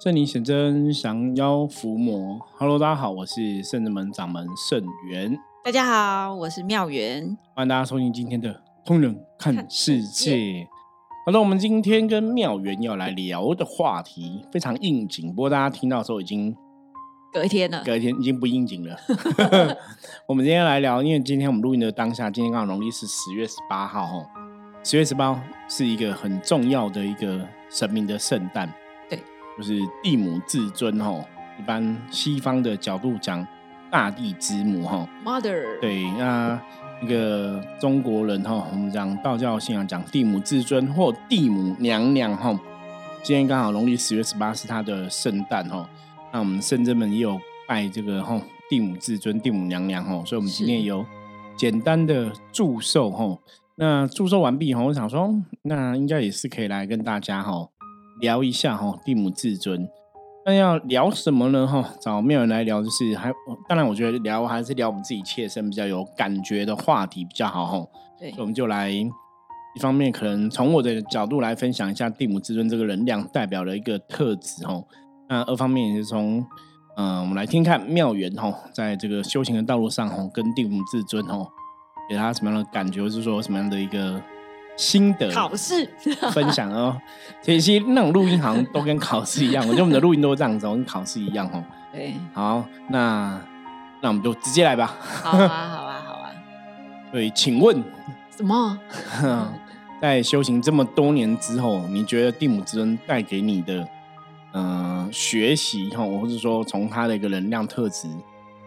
圣灵显真，降妖伏魔。Hello，大家好，我是圣人门掌门圣元。大家好，我是妙元。欢迎大家收听今天的《通人看世界》。好了，我们今天跟妙元要来聊的话题非常应景，不过大家听到的时候已经隔一天了，隔一天已经不应景了。我们今天来聊，因为今天我们录音的当下，今天刚好农历是十月十八号，吼，十月十八是一个很重要的一个神明的圣诞。就是地母至尊哈，一般西方的角度讲，大地之母哈，Mother。对，那那个中国人哈，我们讲道教信仰讲地母至尊或地母娘娘哈。今天刚好农历十月十八是他的圣诞哈，那我们圣者们也有拜这个哈地母至尊、地母娘娘哈，所以我们今天有简单的祝寿哈。那祝寿完毕哈，我想说，那应该也是可以来跟大家哈。聊一下哈，蒂姆至尊，那要聊什么呢？哈，找妙人来聊，就是还当然，我觉得聊还是聊我们自己切身比较有感觉的话题比较好哈。对，我们就来一方面，可能从我的角度来分享一下蒂姆至尊这个能量代表的一个特质哈。那二方面也是从嗯，我们来听看妙缘哈，在这个修行的道路上哈，跟蒂姆至尊哈，给他什么样的感觉，或是说什么样的一个。心得考试分享哦，其实那种录音好像都跟考试一样，我觉得我们的录音都是这样子，跟考试一样哦。对，好，那那我们就直接来吧。好啊，好啊，好啊。对，请问什么？在修行这么多年之后，你觉得蒂姆之恩带给你的嗯学习哈，或者说从他的一个能量特质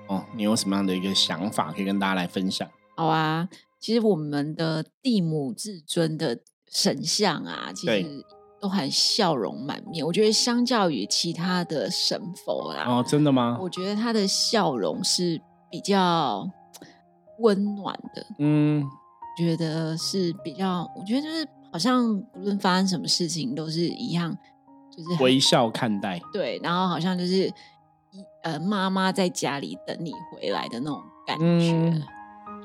哦，你有什么样的一个想法可以跟大家来分享？好啊。其实我们的地母至尊的神像啊，其实都很笑容满面。我觉得相较于其他的神佛啦，哦，真的吗？我觉得他的笑容是比较温暖的。嗯，觉得是比较，我觉得就是好像不论发生什么事情都是一样，就是微笑看待。对，然后好像就是呃妈妈在家里等你回来的那种感觉。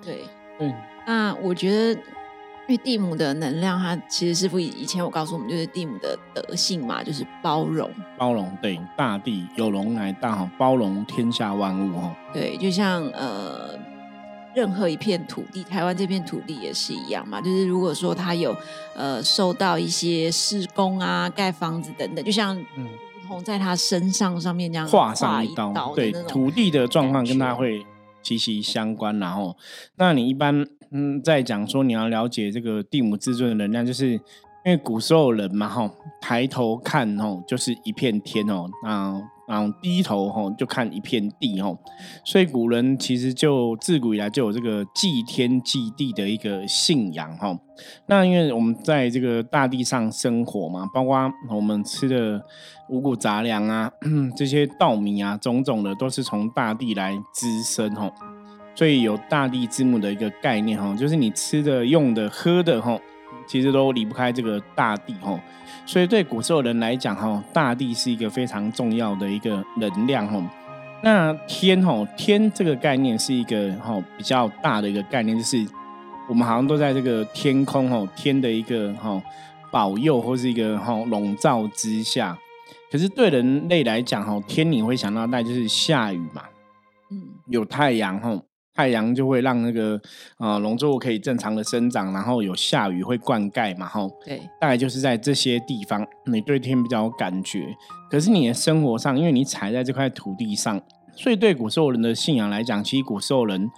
对，嗯。那我觉得，因为蒂姆的能量，它其实师傅以前我告诉我们，就是蒂姆的德性嘛，就是包容。包容，对，大地有容乃大，哈，包容天下万物，哈。对，就像呃，任何一片土地，台湾这片土地也是一样嘛。就是如果说他有呃受到一些施工啊、盖房子等等，就像嗯，在他身上上面这样划上一刀，对，土地的状况跟他会息息相关。然后，那你一般。嗯，在讲说你要了解这个地母自尊的能量，就是因为古时候人嘛，哈，抬头看吼就是一片天哦，那然后低头吼就看一片地吼，所以古人其实就自古以来就有这个祭天祭地的一个信仰哈。那因为我们在这个大地上生活嘛，包括我们吃的五谷杂粮啊，这些稻米啊，种种的都是从大地来滋生吼。所以有大地之母的一个概念哈，就是你吃的、用的、喝的哈，其实都离不开这个大地哈。所以对古时候人来讲哈，大地是一个非常重要的一个能量哈。那天哈，天这个概念是一个哈比较大的一个概念，就是我们好像都在这个天空哈，天的一个哈保佑或是一个哈笼罩之下。可是对人类来讲哈，天你会想到那就是下雨嘛，嗯，有太阳哈。太阳就会让那个啊农作物可以正常的生长，然后有下雨会灌溉嘛，吼，对，大概就是在这些地方，你对天比较有感觉。可是你的生活上，因为你踩在这块土地上，所以对古时候人的信仰来讲，其实古时候人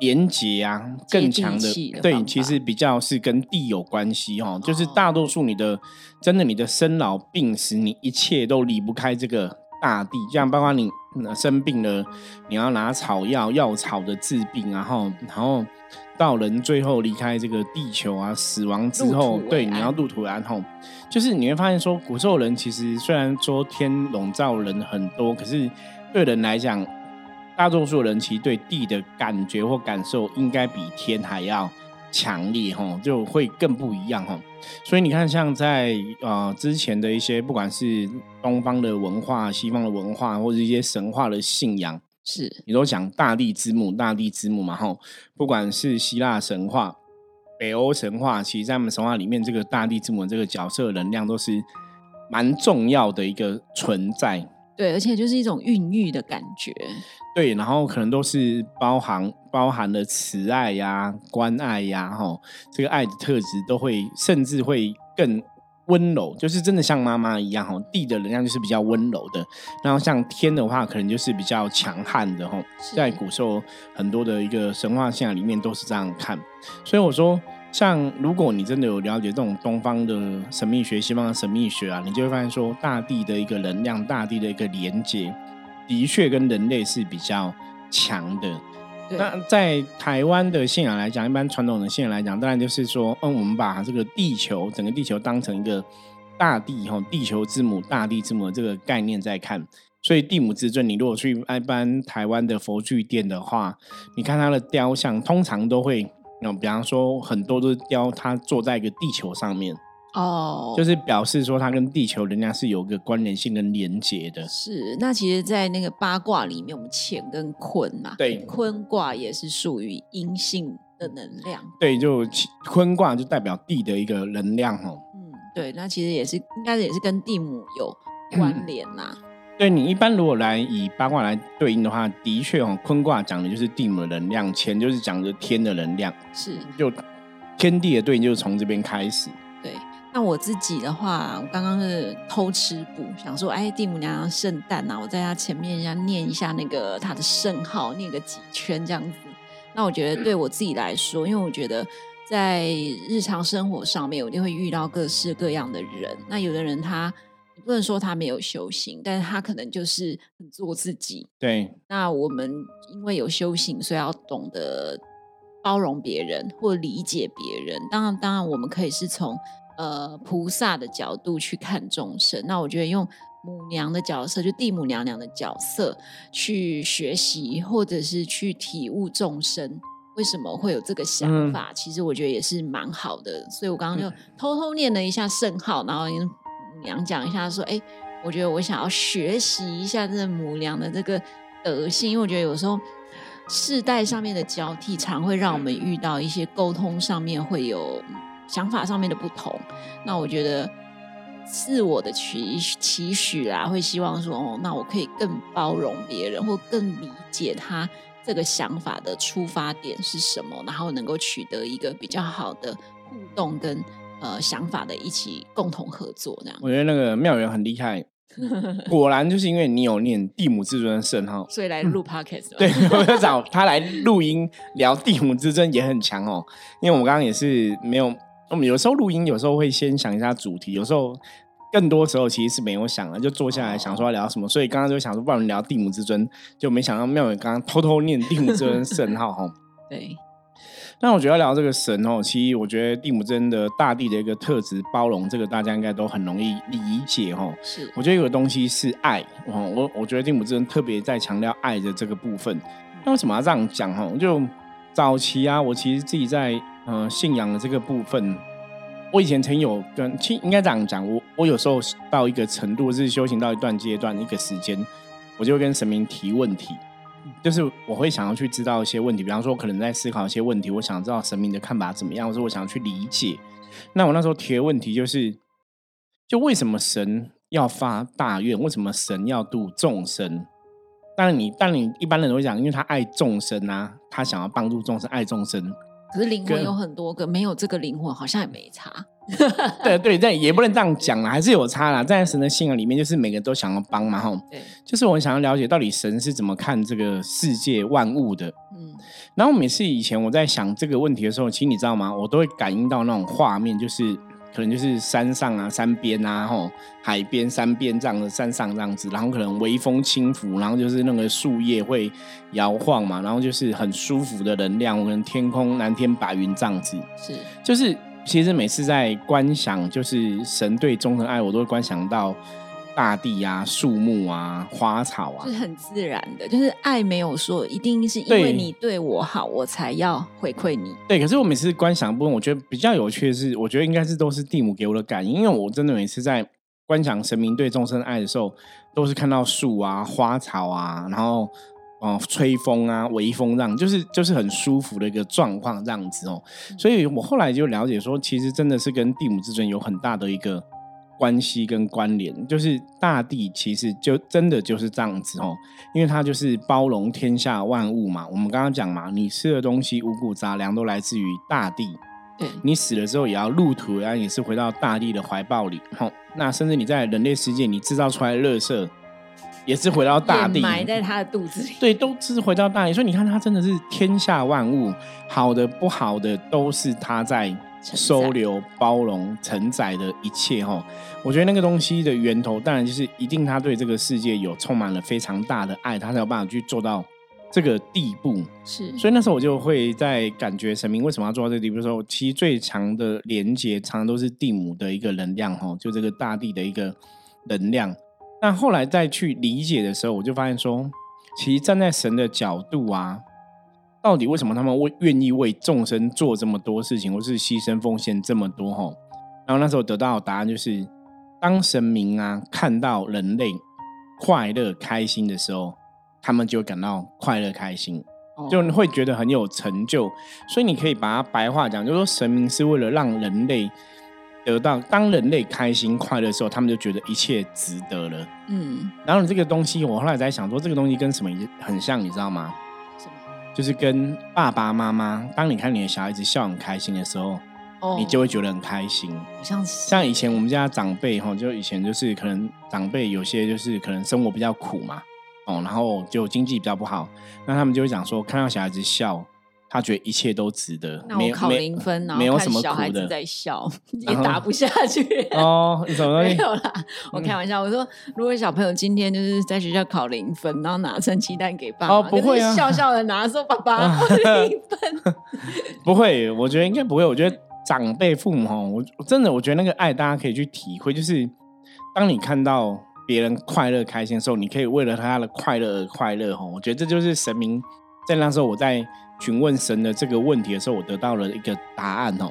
廉洁啊更强的，对，其实比较是跟地有关系，哈，就是大多数你的真的你的生老病死，你一切都离不开这个。大地，这样包括你生病了，你要拿草药药草的治病，然后然后到人最后离开这个地球啊，死亡之后，对，你要入土安后，就是你会发现说，古时候人其实虽然说天笼罩人很多，可是对人来讲，大多数人其实对地的感觉或感受，应该比天还要。强烈哈，就会更不一样哈。所以你看，像在啊之前的一些，不管是东方的文化、西方的文化，或者一些神话的信仰，是你都讲大地之母、大地之母嘛哈。不管是希腊神话、北欧神话，其实在我们神话里面，这个大地之母这个角色能量都是蛮重要的一个存在。对，而且就是一种孕育的感觉。对，然后可能都是包含包含了慈爱呀、关爱呀，吼，这个爱的特质都会，甚至会更温柔，就是真的像妈妈一样，哈。地的能量就是比较温柔的，然后像天的话，可能就是比较强悍的，吼。在古时候很多的一个神话信仰里面都是这样看，所以我说。像如果你真的有了解这种东方的神秘学、西方的神秘学啊，你就会发现说，大地的一个能量、大地的一个连接，的确跟人类是比较强的。那在台湾的信仰来讲，一般传统的信仰来讲，当然就是说，嗯，我们把这个地球、整个地球当成一个大地哈，地球之母、大地之母这个概念在看。所以地母之尊，你如果去一般台湾的佛具店的话，你看它的雕像，通常都会。那比方说，很多都是雕他坐在一个地球上面哦，就是表示说他跟地球人家是有个关联性跟连接的。是，那其实，在那个八卦里面，我们乾跟坤嘛，对，坤卦也是属于阴性的能量。对，就坤卦就代表地的一个能量哦。嗯，对，那其实也是应该也是跟地母有关联呐。对你一般如果来以八卦来对应的话，的确哦，坤卦讲的就是地母能量，乾就是讲的天的能量，是就天地的对应就是从这边开始。对，那我自己的话，我刚刚是偷吃补，想说，哎，地母娘娘圣诞啊，我在她前面要念一下那个她的圣号，念个几圈这样子。那我觉得对我自己来说，因为我觉得在日常生活上面，我一定会遇到各式各样的人。那有的人他。不能说他没有修行，但是他可能就是很做自己。对，那我们因为有修行，所以要懂得包容别人或理解别人。当然，当然我们可以是从呃菩萨的角度去看众生。那我觉得用母娘的角色，就地母娘娘的角色去学习，或者是去体悟众生为什么会有这个想法，其实我觉得也是蛮好的。所以我刚刚就偷偷念了一下圣号，然后。娘讲一下，说：“哎，我觉得我想要学习一下这母娘的这个德性，因为我觉得有时候世代上面的交替，常会让我们遇到一些沟通上面会有想法上面的不同。那我觉得自我的期期许啊，会希望说，哦，那我可以更包容别人，或更理解他这个想法的出发点是什么，然后能够取得一个比较好的互动跟。”呃，想法的一起共同合作这样，我觉得那个妙元很厉害，果然就是因为你有念蒂姆至尊的圣号，所以来录 podcast。对，我就找他来录音聊蒂姆至尊也很强哦。因为我们刚刚也是没有，我们有时候录音有时候会先想一下主题，有时候更多时候其实是没有想的，就坐下来想说要聊什么。所以刚刚就想说，不然聊地母至尊，就没想到妙远刚刚偷偷念地母至尊圣号哈。对。那我觉得聊这个神哦，其实我觉得蒂姆真的大地的一个特质包容，这个大家应该都很容易理解哦。是，我觉得有个东西是爱哦，我我觉得蒂姆真特别在强调爱的这个部分。那为什么要这样讲哈？就早期啊，我其实自己在嗯信仰的这个部分，我以前曾有跟，其应该这样讲，我我有时候到一个程度，是修行到一段阶段一个时间，我就会跟神明提问题。就是我会想要去知道一些问题，比方说可能在思考一些问题，我想知道神明的看法怎么样，或者我想要去理解。那我那时候提的问题就是，就为什么神要发大愿？为什么神要度众生？当然你，当然你一般人都会讲，因为他爱众生啊，他想要帮助众生，爱众生。可是灵魂有很多个，没有这个灵魂好像也没差。对对，但也不能这样讲啦，还是有差啦。在神的信仰里面，就是每个人都想要帮嘛，吼。对，就是我想要了解到底神是怎么看这个世界万物的。嗯，然后每次以前我在想这个问题的时候，其实你知道吗？我都会感应到那种画面，就是可能就是山上啊、山边啊、吼海边、山边这样的山上这样子，然后可能微风轻拂，然后就是那个树叶会摇晃嘛，然后就是很舒服的能量，可能天空蓝天白云这样子，是就是。其实每次在观想，就是神对忠诚爱，我都会观想到大地啊、树木啊、花草啊，是很自然的。就是爱没有说一定是因为你对我好，我才要回馈你。对，可是我每次观想部分，我觉得比较有趣的是，我觉得应该是都是蒂姆给我的感应，因为我真的每次在观想神明对众生爱的时候，都是看到树啊、花草啊，然后。哦，吹风啊，微风这样，就是就是很舒服的一个状况这样子哦。所以我后来就了解说，其实真的是跟蒂姆之尊有很大的一个关系跟关联，就是大地其实就真的就是这样子哦，因为它就是包容天下万物嘛。我们刚刚讲嘛，你吃的东西五谷杂粮都来自于大地，对你死了之后也要入土，然后也是回到大地的怀抱里。吼，那甚至你在人类世界你制造出来的垃圾，也是回到大地，埋在他的肚子里。对，都是回到大地。所以你看，它真的是天下万物，好的不好的都是它在。收留、包容、承载的一切，哈，我觉得那个东西的源头，当然就是一定他对这个世界有充满了非常大的爱，他才有办法去做到这个地步。是，所以那时候我就会在感觉神明为什么要做到这个地步的时候，其实最强的连接，常常都是地母的一个能量，哈，就这个大地的一个能量。那后来再去理解的时候，我就发现说，其实站在神的角度啊。到底为什么他们为愿意为众生做这么多事情，或是牺牲奉献这么多？哈，然后那时候得到的答案就是，当神明啊看到人类快乐开心的时候，他们就感到快乐开心，就会觉得很有成就。所以你可以把它白话讲，就说神明是为了让人类得到，当人类开心快乐的时候，他们就觉得一切值得了。嗯，然后这个东西，我后来在想说，这个东西跟什么很像，你知道吗？就是跟爸爸妈妈，当你看你的小孩子笑很开心的时候，哦你就会觉得很开心。像像以前我们家长辈哈，就以前就是可能长辈有些就是可能生活比较苦嘛，哦，然后就经济比较不好，那他们就会讲说，看到小孩子笑。他觉得一切都值得，没考零分，然后看小孩子在笑，也打不下去。哦，什么 没有啦，我开玩笑。我说，如果小朋友今天就是在学校考零分，然后拿成鸡蛋给爸爸，不会啊，笑笑的拿说爸爸 零分。不会，我觉得应该不会。我觉得长辈父母哈，我真的我觉得那个爱，大家可以去体会。就是当你看到别人快乐开心的时候，你可以为了他的快乐而快乐哈。我觉得这就是神明在那时候我在。询问神的这个问题的时候，我得到了一个答案哦。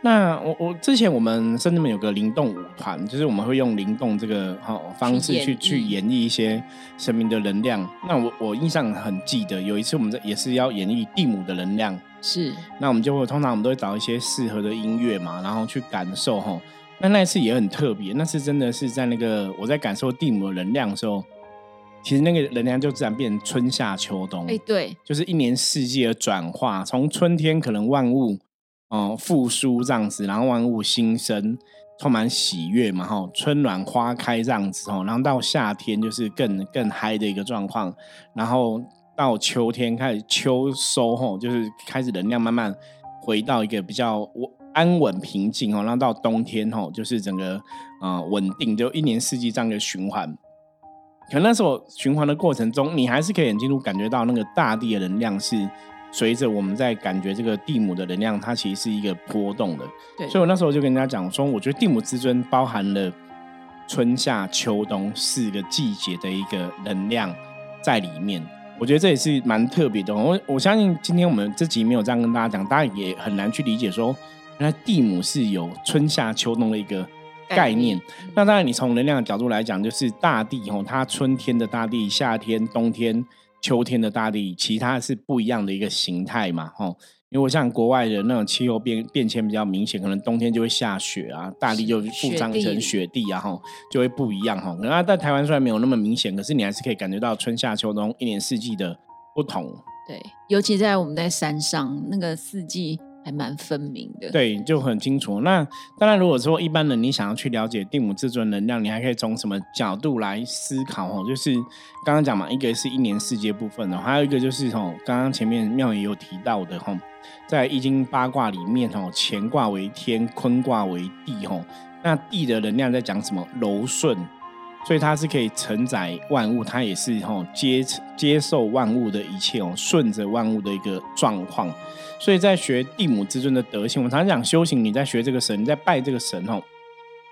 那我我之前我们甚至们有个灵动舞团，就是我们会用灵动这个哈方式去去演绎一些神明的能量。那我我印象很记得，有一次我们在也是要演绎地母的能量，是。那我们就会通常我们都会找一些适合的音乐嘛，然后去感受哈。那那一次也很特别，那次真的是在那个我在感受地母的能量的时候。其实那个能量就自然变成春夏秋冬，哎，对，就是一年四季的转化。从春天可能万物哦复苏这样子，然后万物新生，充满喜悦嘛，哈，春暖花开这样子哦。然后到夏天就是更更嗨的一个状况，然后到秋天开始秋收吼，就是开始能量慢慢回到一个比较稳安稳平静哦。然后到冬天吼，就是整个啊稳定，就一年四季这样的循环。可那时候循环的过程中，你还是可以很清楚感觉到那个大地的能量是随着我们在感觉这个地母的能量，它其实是一个波动的。对，所以我那时候就跟人家讲说，我觉得地母之尊包含了春夏秋冬四个季节的一个能量在里面。我觉得这也是蛮特别的。我我相信今天我们这集没有这样跟大家讲，大家也很难去理解说，原来地母是有春夏秋冬的一个。概念，那当然，你从能量的角度来讲，就是大地吼，它春天的大地、夏天、冬天、秋天的大地，其他是不一样的一个形态嘛吼。因为像国外的那种气候变变迁比较明显，可能冬天就会下雪啊，大地就覆藏成雪地啊吼，就会不一样哈。那在台湾虽然没有那么明显，可是你还是可以感觉到春夏秋冬一年四季的不同。对，尤其在我们在山上，那个四季。还蛮分明的，对，就很清楚。那当然，如果说一般人你想要去了解地母至尊能量，你还可以从什么角度来思考哦？就是刚刚讲嘛，一个是一年四阶部分的，还有一个就是吼，刚刚前面妙也有提到的吼，在易经八卦里面吼，乾卦为天，坤卦为地吼，那地的能量在讲什么？柔顺。所以它是可以承载万物，它也是吼接接受万物的一切哦，顺着万物的一个状况。所以在学地母之尊的德性，我们常常讲修行，你在学这个神，你在拜这个神哦，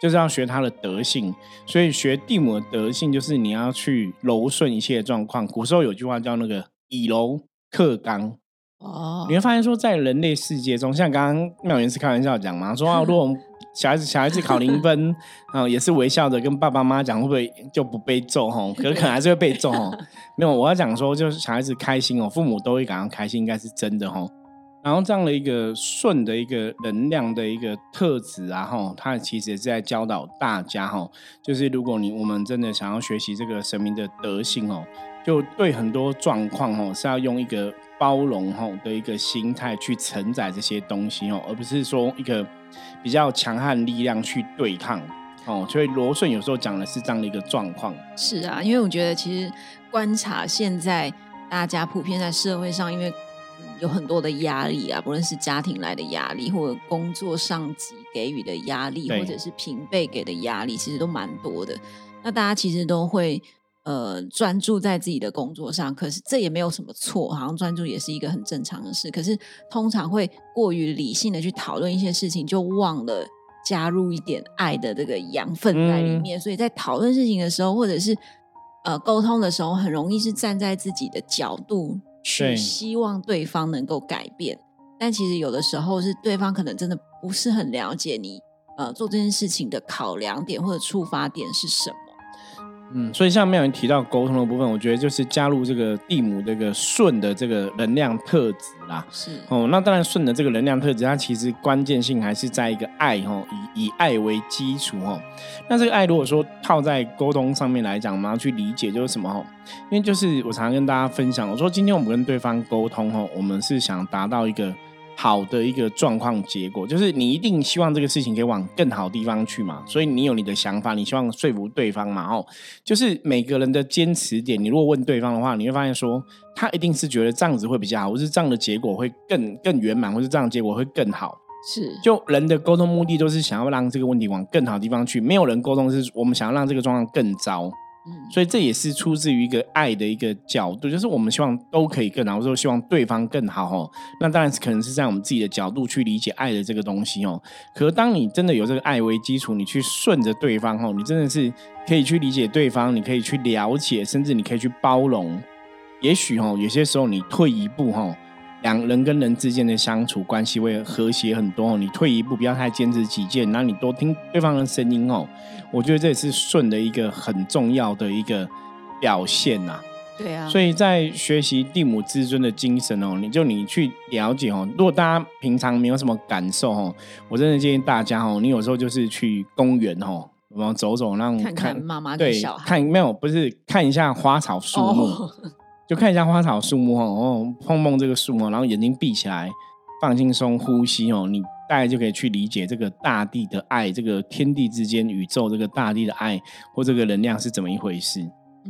就是要学他的德性。所以学地母的德性，就是你要去柔顺一切的状况。古时候有句话叫那个以柔克刚哦，你会发现说，在人类世界中，像刚刚妙元是开玩笑讲嘛，说啊，如果小孩子小孩子考零分，啊，也是微笑着跟爸爸妈妈讲，会不会就不被揍吼？可可能还是会被揍吼。没有，我要讲说，就是小孩子开心哦，父母都会感到开心，应该是真的吼。然后这样的一个顺的一个能量的一个特质啊，哈，它其实是在教导大家哈，就是如果你我们真的想要学习这个神明的德性哦，就对很多状况哦是要用一个包容哈的一个心态去承载这些东西哦，而不是说一个比较强悍力量去对抗哦。所以罗顺有时候讲的是这样的一个状况。是啊，因为我觉得其实观察现在大家普遍在社会上，因为有很多的压力啊，不论是家庭来的压力，或者工作上级给予的压力，或者是平辈给的压力，其实都蛮多的。那大家其实都会呃专注在自己的工作上，可是这也没有什么错，好像专注也是一个很正常的事。可是通常会过于理性的去讨论一些事情，就忘了加入一点爱的这个养分在里面。所以在讨论事情的时候，或者是呃沟通的时候，很容易是站在自己的角度。去希望对方能够改变，但其实有的时候是对方可能真的不是很了解你，呃，做这件事情的考量点或者触发点是什么。嗯，所以像妙云提到沟通的部分，我觉得就是加入这个地母这个顺的这个能量特质啦。是哦，那当然顺的这个能量特质，它其实关键性还是在一个爱哈，以以爱为基础哈。那这个爱如果说套在沟通上面来讲，我们要去理解就是什么哈？因为就是我常常跟大家分享，我说今天我们跟对方沟通哈，我们是想达到一个。好的一个状况结果，就是你一定希望这个事情可以往更好地方去嘛，所以你有你的想法，你希望说服对方嘛，哦，就是每个人的坚持点，你如果问对方的话，你会发现说，他一定是觉得这样子会比较好，或是这样的结果会更更圆满，或是这样结果会更好。是，就人的沟通目的都是想要让这个问题往更好地方去，没有人沟通是我们想要让这个状况更糟。所以这也是出自于一个爱的一个角度，就是我们希望都可以更好，或者说希望对方更好哦。那当然是可能是在我们自己的角度去理解爱的这个东西哦。可是当你真的有这个爱为基础，你去顺着对方哦，你真的是可以去理解对方，你可以去了解，甚至你可以去包容。也许哦，有些时候你退一步哈。两人跟人之间的相处关系会和谐很多哦。你退一步，不要太坚持己见，然后你多听对方的声音哦。我觉得这也是顺的一个很重要的一个表现呐。对啊。所以在学习地母至尊的精神哦，你就你去了解哦。如果大家平常没有什么感受哦，我真的建议大家哦，你有时候就是去公园哦，我们走走，让看看妈妈对看没有不是看一下花草树木。就看一下花草树木哦，碰碰这个树木，然后眼睛闭起来，放轻松呼吸哦，你大概就可以去理解这个大地的爱，这个天地之间宇宙这个大地的爱或这个能量是怎么一回事。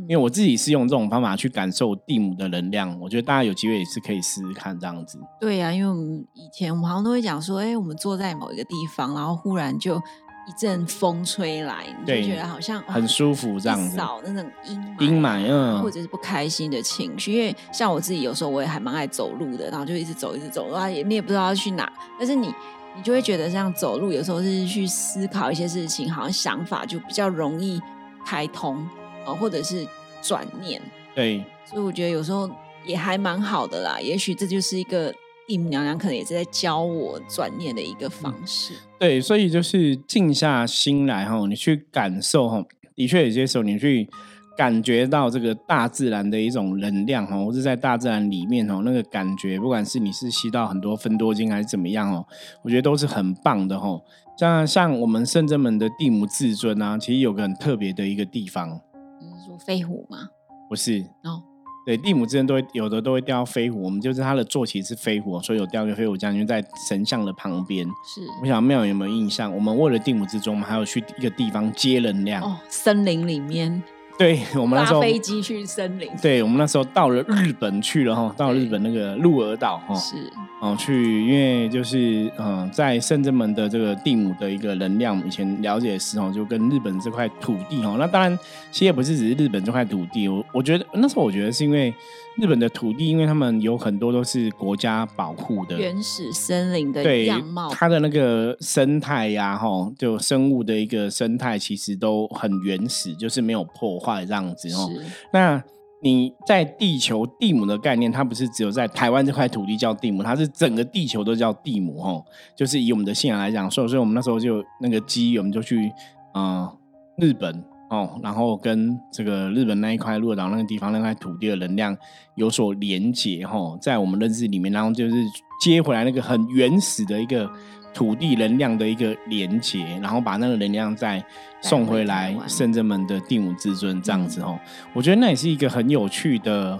因为我自己是用这种方法去感受地母的能量，我觉得大家有机会也是可以试试看这样子。对呀，因为我们以前我们好像都会讲说，哎，我们坐在某一个地方，然后忽然就。一阵风吹来，你就觉得好像很舒服，这样子扫那种阴阴霾，嗯，或者是不开心的情绪。因为像我自己有时候我也还蛮爱走路的，然后就一直走，一直走，啊，也你也不知道要去哪，但是你你就会觉得这样走路有时候是去思考一些事情，好像想法就比较容易开通啊，或者是转念。对，所以我觉得有时候也还蛮好的啦。也许这就是一个。地母娘娘可能也是在教我转念的一个方式。对，所以就是静下心来哈，你去感受哈。的确，有些时候你去感觉到这个大自然的一种能量哈，或者在大自然里面哦，那个感觉，不管是你是吸到很多分多精还是怎么样哦，我觉得都是很棒的哈。像像我们圣真门的地母至尊啊，其实有个很特别的一个地方。你是说飞虎吗？不是哦。对，蒂姆之间都会有的都会雕飞虎，我们就是他的坐骑是飞虎，所以有雕个飞虎将军在神像的旁边。是，我想庙有没有印象？我们为了地母之中，我们还有去一个地方接能量哦，森林里面。对我们那时候飞机去森林。对我们那时候到了日本去了哈，到日本那个鹿儿岛哈。是。哦，去，因为就是嗯，在圣正门的这个地母的一个能量，以前了解的时候，就跟日本这块土地哦，那当然其实也不是只是日本这块土地，我我觉得那时候我觉得是因为日本的土地，因为他们有很多都是国家保护的原始森林的样貌，它的那个生态呀，哈，就生物的一个生态其实都很原始，就是没有破坏这样子哦。那你在地球地母的概念，它不是只有在台湾这块土地叫地母，它是整个地球都叫地母吼。就是以我们的信仰来讲，所以所以我们那时候就那个机，我们就去嗯日本哦，然后跟这个日本那一块鹿岛那个地方那块土地的能量有所连接吼，在我们认知里面，然后就是接回来那个很原始的一个土地能量的一个连接，然后把那个能量再送回来圣者们的第五至尊这样子哦。我觉得那也是一个很有趣的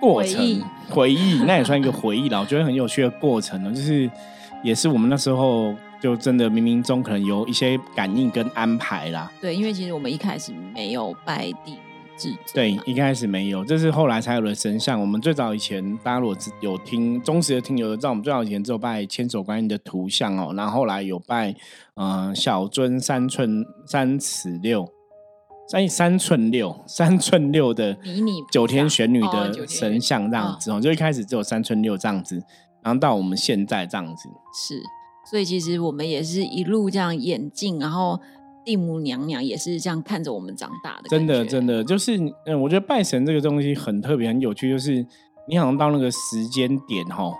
过程，回忆 那也算一个回忆了。我觉得很有趣的过程呢，就是也是我们那时候。就真的冥冥中可能有一些感应跟安排啦。对，因为其实我们一开始没有拜地对，一开始没有，这是后来才有了神像。我们最早以前，大家如果有听忠实的听友知道，我们最早以前只有拜千手观音的图像哦。然后后来有拜嗯小尊三寸三尺六三三寸六三寸六的迷你九天玄女的神像这样子哦。就一开始只有三寸六这样子，然后到我们现在这样子是。所以其实我们也是一路这样演进，然后地母娘娘也是这样看着我们长大的。真的，真的就是，嗯，我觉得拜神这个东西很特别、很有趣，就是你好像到那个时间点哈，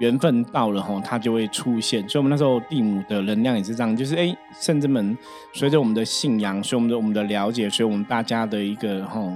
缘分到了哈，它就会出现。所以，我们那时候地母的能量也是这样，就是哎，圣至们随着我们的信仰，随我们的我们的了解，随我们大家的一个哈。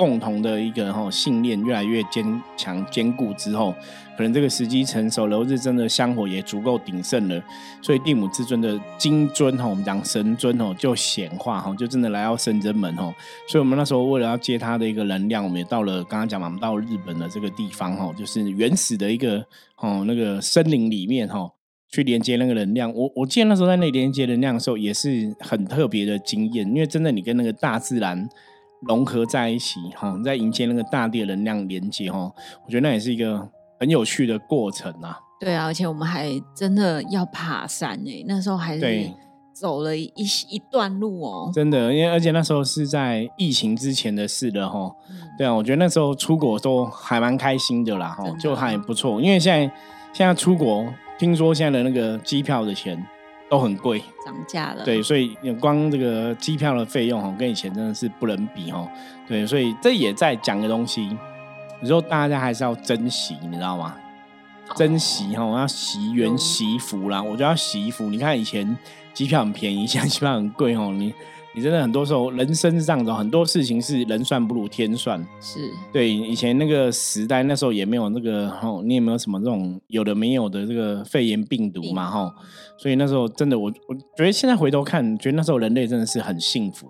共同的一个哈信念越来越坚强坚固之后，可能这个时机成熟了，日真的香火也足够鼎盛了，所以地母至尊的金尊哈，我们讲神尊哦，就显化哈，就真的来到圣真门哦。所以我们那时候为了要接他的一个能量，我们也到了刚刚讲嘛，我们到日本的这个地方哈，就是原始的一个哦那个森林里面哈，去连接那个能量。我我记得那时候在那连接能量的时候，也是很特别的经验，因为真的你跟那个大自然。融合在一起，哈，在迎接那个大地的能量连接，哈，我觉得那也是一个很有趣的过程啊。对啊，而且我们还真的要爬山诶，那时候还是走了一一段路哦。真的，因为而且那时候是在疫情之前的事了，哈。对啊，我觉得那时候出国都还蛮开心的啦，哈，就还不错。因为现在现在出国，听说现在的那个机票的钱。都很贵，涨价了。对，所以光这个机票的费用哈，跟以前真的是不能比哦。对，所以这也在讲个东西，有时候大家还是要珍惜，你知道吗？珍惜哈，要惜缘惜福啦。我就要惜福。你看以前机票很便宜，现在机票很贵哦。你。你真的很多时候，人生是这样子，很多事情是人算不如天算。是对以前那个时代，那时候也没有那个吼，你也没有什么这种有的没有的这个肺炎病毒嘛吼？所以那时候真的，我我觉得现在回头看，觉得那时候人类真的是很幸福。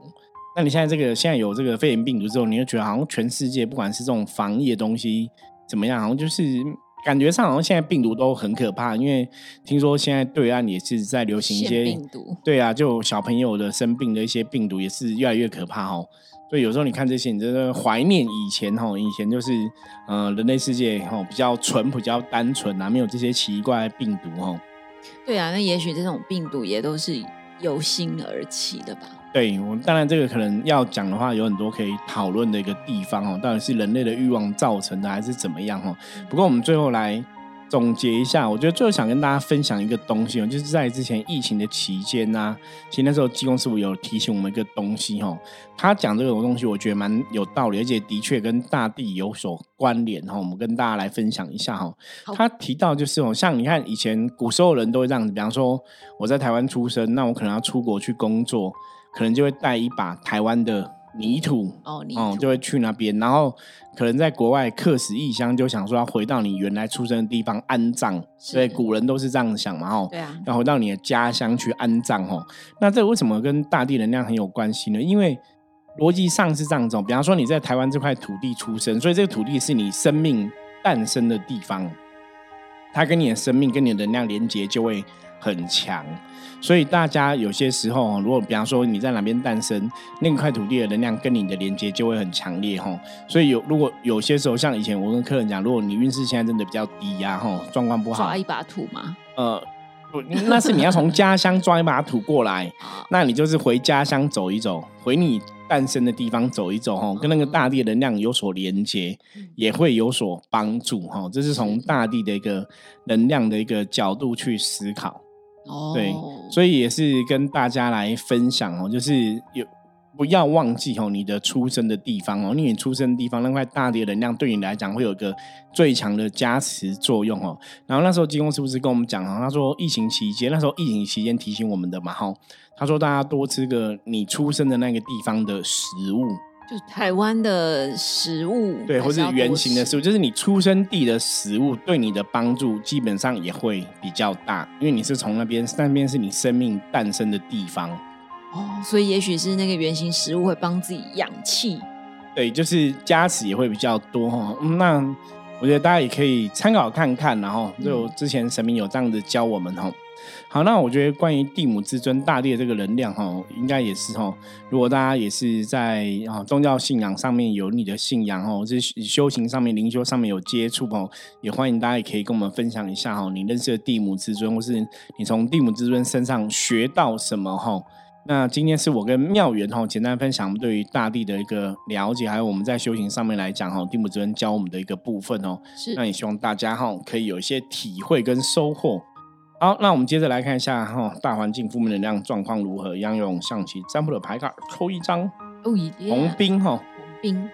那你现在这个现在有这个肺炎病毒之后，你就觉得好像全世界不管是这种防疫的东西怎么样，好像就是。感觉上好像现在病毒都很可怕，因为听说现在对岸也是在流行一些病毒，对啊，就小朋友的生病的一些病毒也是越来越可怕哦。所以有时候你看这些，你真的怀念以前哈，以前就是呃人类世界哈比较淳朴、比较单纯啊，没有这些奇怪的病毒哈。对啊，那也许这种病毒也都是由心而起的吧。对我当然这个可能要讲的话，有很多可以讨论的一个地方哦，到底是人类的欲望造成的，还是怎么样哦？不过我们最后来总结一下，我觉得最后想跟大家分享一个东西哦，就是在之前疫情的期间呢，其实那时候济公师傅有提醒我们一个东西哦，他讲这个东西，我觉得蛮有道理，而且的确跟大地有所关联哈。我们跟大家来分享一下哈。他提到就是哦，像你看以前古时候人都会这样子，比方说我在台湾出生，那我可能要出国去工作。可能就会带一把台湾的泥土哦，就会去那边，然后可能在国外客死异乡，就想说要回到你原来出生的地方安葬，所以古人都是这样想嘛，哦，对啊，要回到你的家乡去安葬，哦，那这为什么跟大地能量很有关系呢？因为逻辑上是这样子，比方说你在台湾这块土地出生，所以这个土地是你生命诞生的地方，它跟你的生命跟你的能量连接就会很强。所以大家有些时候，如果比方说你在哪边诞生，那块土地的能量跟你的连接就会很强烈哈。所以有如果有些时候，像以前我跟客人讲，如果你运势现在真的比较低呀，哈，状况不好，抓一把土吗？呃，那是你要从家乡抓一把土过来，那你就是回家乡走一走，回你诞生的地方走一走哈，跟那个大地能量有所连接，也会有所帮助哈。这是从大地的一个能量的一个角度去思考。对，所以也是跟大家来分享哦，就是有不要忘记哦，你的出生的地方哦，因为你出生的地方那块大地的能量对你来讲会有个最强的加持作用哦。然后那时候金工是不是跟我们讲哦？他说疫情期间，那时候疫情期间提醒我们的嘛哈，他说大家多吃个你出生的那个地方的食物。就是台湾的食物，对，或是圆形的食物，就是你出生地的食物，对你的帮助基本上也会比较大，因为你是从那边，那边是你生命诞生的地方。哦，所以也许是那个圆形食物会帮自己养气，对，就是加持也会比较多哈。那我觉得大家也可以参考看看，然后就之前神明有这样子教我们哈。好，那我觉得关于地母之尊大地的这个能量哈，应该也是哈。如果大家也是在啊宗教信仰上面有你的信仰哦，是修行上面灵修上面有接触哦，也欢迎大家也可以跟我们分享一下哈，你认识的地母之尊，或是你从地母之尊身上学到什么哈。那今天是我跟妙元哈简单分享对于大地的一个了解，还有我们在修行上面来讲哈，地母之尊教我们的一个部分哦。是，那也希望大家哈可以有一些体会跟收获。好，那我们接着来看一下哈，大环境负面能量状况如何？一样用象棋占卜的牌卡抽一张，红兵哈。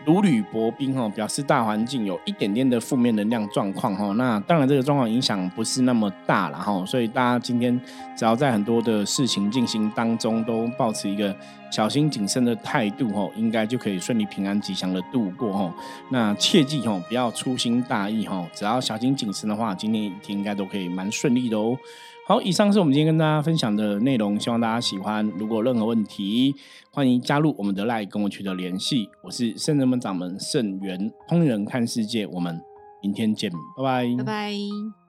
如履薄冰哦，表示大环境有一点点的负面能量状况哈。那当然这个状况影响不是那么大了哈，所以大家今天只要在很多的事情进行当中都保持一个小心谨慎的态度哈，应该就可以顺利平安吉祥的度过哈。那切记哈，不要粗心大意哈，只要小心谨慎的话，今天一天应该都可以蛮顺利的哦。好，以上是我们今天跟大家分享的内容，希望大家喜欢。如果任何问题，欢迎加入我们的 LINE 跟我取得联系。我是圣人们掌门圣元通人看世界，我们明天见，拜拜，拜拜。